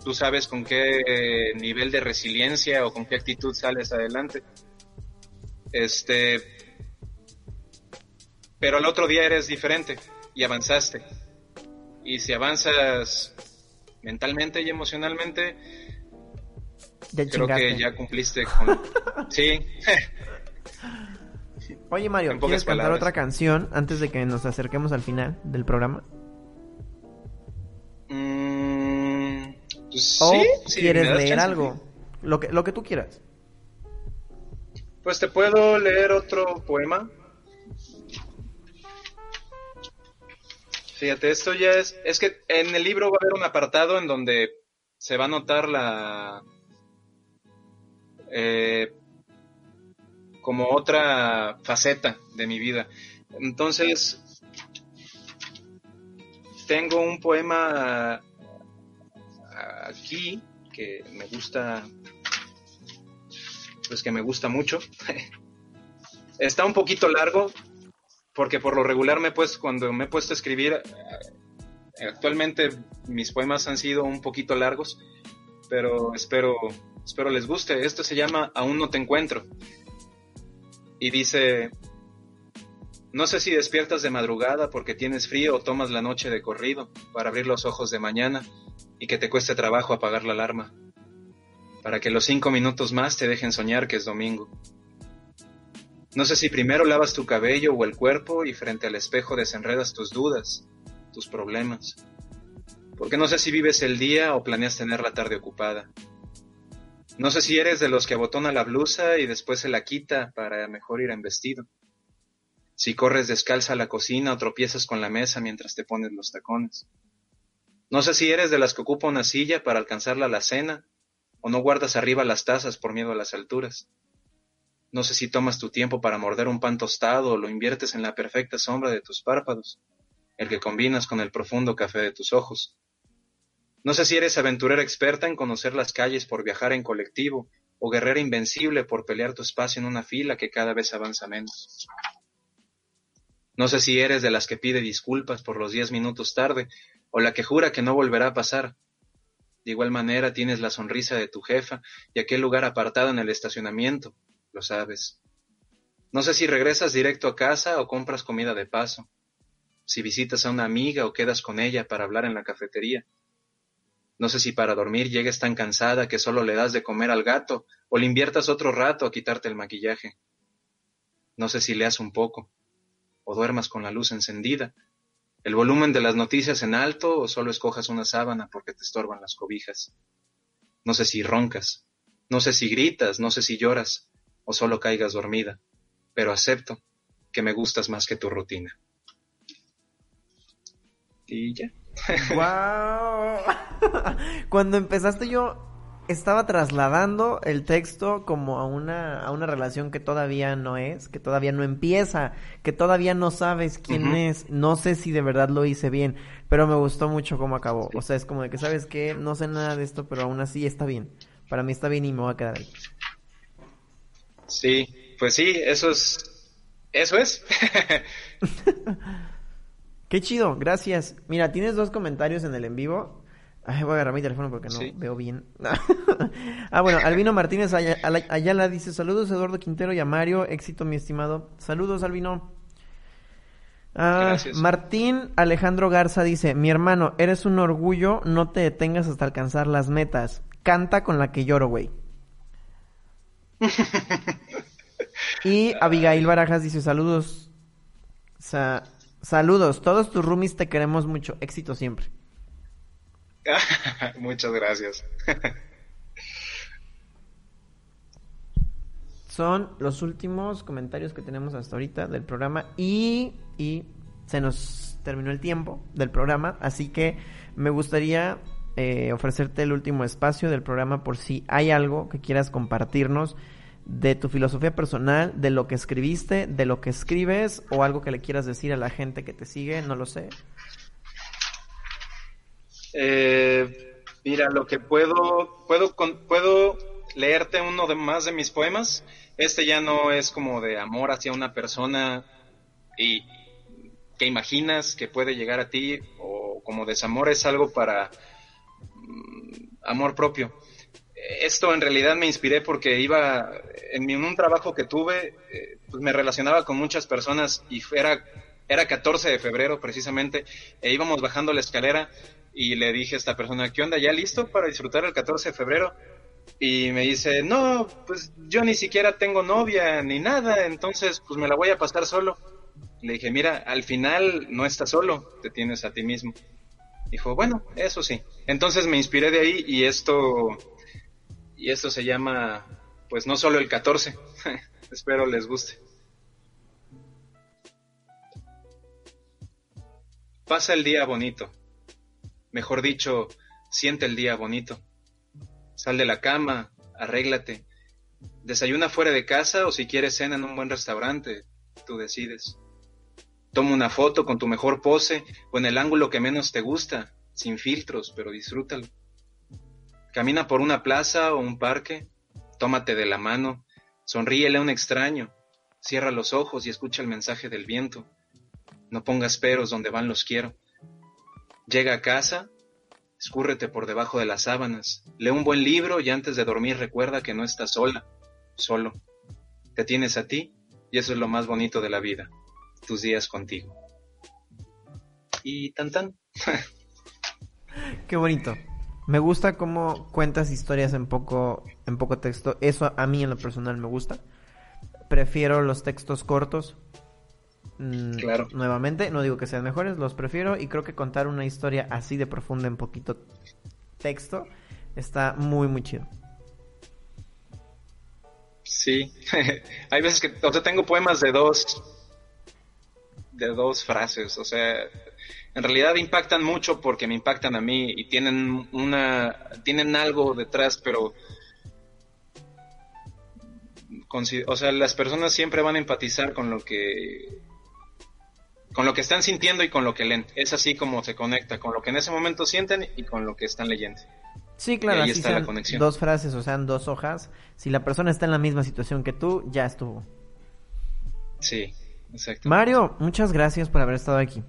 tú sabes con qué nivel de resiliencia o con qué actitud sales adelante. Este, pero al otro día eres diferente y avanzaste. Y si avanzas mentalmente y emocionalmente, creo que ya cumpliste con... sí. Oye Mario, ¿quieres cantar otra canción antes de que nos acerquemos al final del programa? Mm, pues ¿O quieres leer algo? Lo que, lo que tú quieras. Pues te puedo leer otro poema. Fíjate, esto ya es... Es que en el libro va a haber un apartado en donde se va a notar la... Eh, como otra faceta de mi vida. Entonces, tengo un poema aquí que me gusta, pues que me gusta mucho. Está un poquito largo porque por lo regular me he cuando me he puesto a escribir, actualmente mis poemas han sido un poquito largos, pero espero, espero les guste. Esto se llama Aún no te encuentro y dice, no sé si despiertas de madrugada porque tienes frío o tomas la noche de corrido para abrir los ojos de mañana y que te cueste trabajo apagar la alarma, para que los cinco minutos más te dejen soñar que es domingo. No sé si primero lavas tu cabello o el cuerpo y frente al espejo desenredas tus dudas, tus problemas, porque no sé si vives el día o planeas tener la tarde ocupada. No sé si eres de los que abotona la blusa y después se la quita para mejor ir en vestido. Si corres descalza a la cocina o tropiezas con la mesa mientras te pones los tacones. No sé si eres de las que ocupa una silla para alcanzar la cena o no guardas arriba las tazas por miedo a las alturas. No sé si tomas tu tiempo para morder un pan tostado o lo inviertes en la perfecta sombra de tus párpados, el que combinas con el profundo café de tus ojos. No sé si eres aventurera experta en conocer las calles por viajar en colectivo o guerrera invencible por pelear tu espacio en una fila que cada vez avanza menos. No sé si eres de las que pide disculpas por los diez minutos tarde o la que jura que no volverá a pasar. De igual manera tienes la sonrisa de tu jefa y aquel lugar apartado en el estacionamiento, lo sabes. No sé si regresas directo a casa o compras comida de paso, si visitas a una amiga o quedas con ella para hablar en la cafetería. No sé si para dormir llegues tan cansada que solo le das de comer al gato o le inviertas otro rato a quitarte el maquillaje. No sé si leas un poco o duermas con la luz encendida, el volumen de las noticias en alto o solo escojas una sábana porque te estorban las cobijas. No sé si roncas, no sé si gritas, no sé si lloras o solo caigas dormida, pero acepto que me gustas más que tu rutina. Y ya. ¡Wow! Cuando empezaste yo estaba trasladando el texto como a una, a una relación que todavía no es, que todavía no empieza, que todavía no sabes quién es, no sé si de verdad lo hice bien, pero me gustó mucho cómo acabó. O sea, es como de que sabes que no sé nada de esto, pero aún así está bien. Para mí está bien y me voy a quedar ahí. Sí, pues sí, eso es, eso es. Qué chido, gracias. Mira, tienes dos comentarios en el en vivo. Ay, voy a agarrar mi teléfono porque no veo bien. ah, bueno, Albino Martínez Ayala dice, saludos Eduardo Quintero y a Mario, éxito mi estimado. Saludos Albino. Ah, Martín Alejandro Garza dice, mi hermano, eres un orgullo, no te detengas hasta alcanzar las metas. Canta con la que lloro, güey. y Abigail Barajas dice, saludos. saludos, todos tus roomies te queremos mucho, éxito siempre. Muchas gracias. Son los últimos comentarios que tenemos hasta ahorita del programa y, y se nos terminó el tiempo del programa, así que me gustaría eh, ofrecerte el último espacio del programa por si hay algo que quieras compartirnos de tu filosofía personal, de lo que escribiste, de lo que escribes o algo que le quieras decir a la gente que te sigue, no lo sé. Eh, mira, lo que puedo, puedo, puedo leerte uno de más de mis poemas. Este ya no es como de amor hacia una persona y que imaginas que puede llegar a ti o como desamor es algo para mm, amor propio. Esto en realidad me inspiré porque iba en, un trabajo que tuve, eh, pues me relacionaba con muchas personas y era, era 14 de febrero precisamente, e íbamos bajando la escalera y le dije a esta persona, ¿qué onda? ¿Ya listo para disfrutar el 14 de febrero? Y me dice, no, pues yo ni siquiera tengo novia ni nada, entonces pues me la voy a pasar solo. Le dije, mira, al final no estás solo, te tienes a ti mismo. Dijo, bueno, eso sí. Entonces me inspiré de ahí y esto, y esto se llama, pues no solo el 14. Espero les guste. Pasa el día bonito Mejor dicho, siente el día bonito. Sal de la cama, arréglate. Desayuna fuera de casa o si quieres cena en un buen restaurante, tú decides. Toma una foto con tu mejor pose o en el ángulo que menos te gusta, sin filtros, pero disfrútalo. Camina por una plaza o un parque, tómate de la mano, sonríele a un extraño, cierra los ojos y escucha el mensaje del viento. No pongas peros donde van los quiero. Llega a casa, escúrrete por debajo de las sábanas, lee un buen libro y antes de dormir recuerda que no estás sola, solo. Te tienes a ti y eso es lo más bonito de la vida, tus días contigo. Y tan tan. Qué bonito. Me gusta cómo cuentas historias en poco, en poco texto. Eso a mí en lo personal me gusta. Prefiero los textos cortos Mm, claro. Nuevamente, no digo que sean mejores, los prefiero y creo que contar una historia así de profunda en poquito texto está muy, muy chido. Sí, hay veces que, o sea, tengo poemas de dos, de dos frases, o sea, en realidad impactan mucho porque me impactan a mí y tienen una, tienen algo detrás, pero, o sea, las personas siempre van a empatizar con lo que con lo que están sintiendo y con lo que leen. Es así como se conecta, con lo que en ese momento sienten y con lo que están leyendo. Sí, claro, ahí está la conexión. Dos frases, o sean dos hojas. Si la persona está en la misma situación que tú, ya estuvo. Sí, exacto. Mario, muchas gracias por haber estado aquí.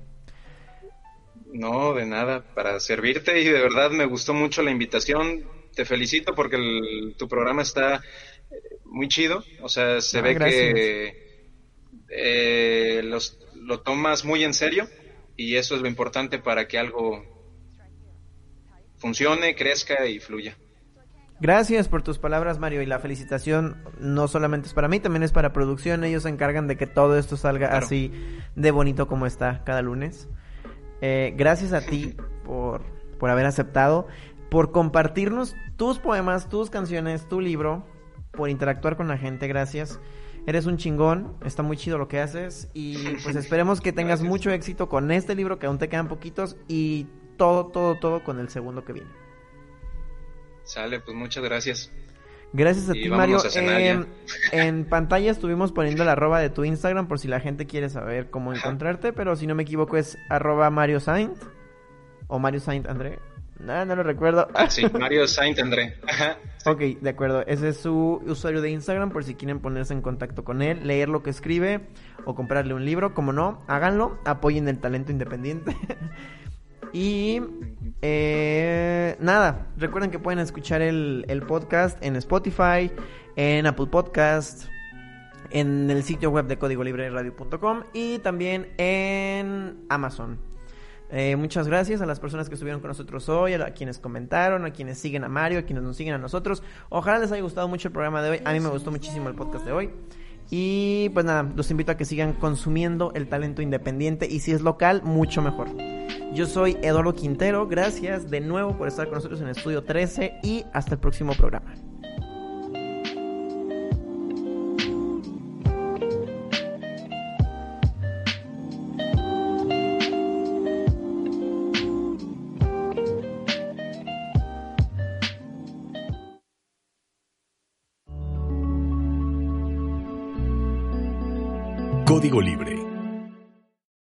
No, de nada, para servirte y de verdad me gustó mucho la invitación. Te felicito porque tu programa está eh, muy chido. O sea, se ah, ve que eh, los lo tomas muy en serio y eso es lo importante para que algo funcione, crezca y fluya. Gracias por tus palabras, Mario. Y la felicitación no solamente es para mí, también es para producción. Ellos se encargan de que todo esto salga así de bonito como está cada lunes. Eh, gracias a ti por, por haber aceptado, por compartirnos tus poemas, tus canciones, tu libro, por interactuar con la gente. Gracias. Eres un chingón, está muy chido lo que haces y pues esperemos que tengas mucho éxito con este libro que aún te quedan poquitos y todo, todo, todo con el segundo que viene. Sale, pues muchas gracias. Gracias a Y ti, Mario. a Eh, en pantalla estuvimos poniendo la arroba de tu Instagram por si la gente quiere saber cómo encontrarte, pero si no me equivoco es arroba Mario Saint o Mario Saint André. No, no lo recuerdo. Ah, sí, Mario Saint André. Ajá. Ok, de acuerdo. Ese es su usuario de Instagram por si quieren ponerse en contacto con él, leer lo que escribe o comprarle un libro. Como no, háganlo. Apoyen el talento independiente. y eh, nada, recuerden que pueden escuchar el, podcast en Spotify, en Apple Podcast, en el sitio web de códigolibreradio.com y también en Amazon. Eh, muchas gracias a las personas que estuvieron con nosotros hoy, a, a quienes comentaron, a quienes siguen a Mario, a quienes nos siguen a nosotros. Ojalá les haya gustado mucho el programa de hoy. A mí me gustó muchísimo el podcast de hoy. Y pues nada, los invito a que sigan consumiendo el talento independiente y si es local, mucho mejor. Yo soy Eduardo Quintero, gracias de nuevo por estar con nosotros en Estudio 13 y hasta el próximo programa. Código Libre.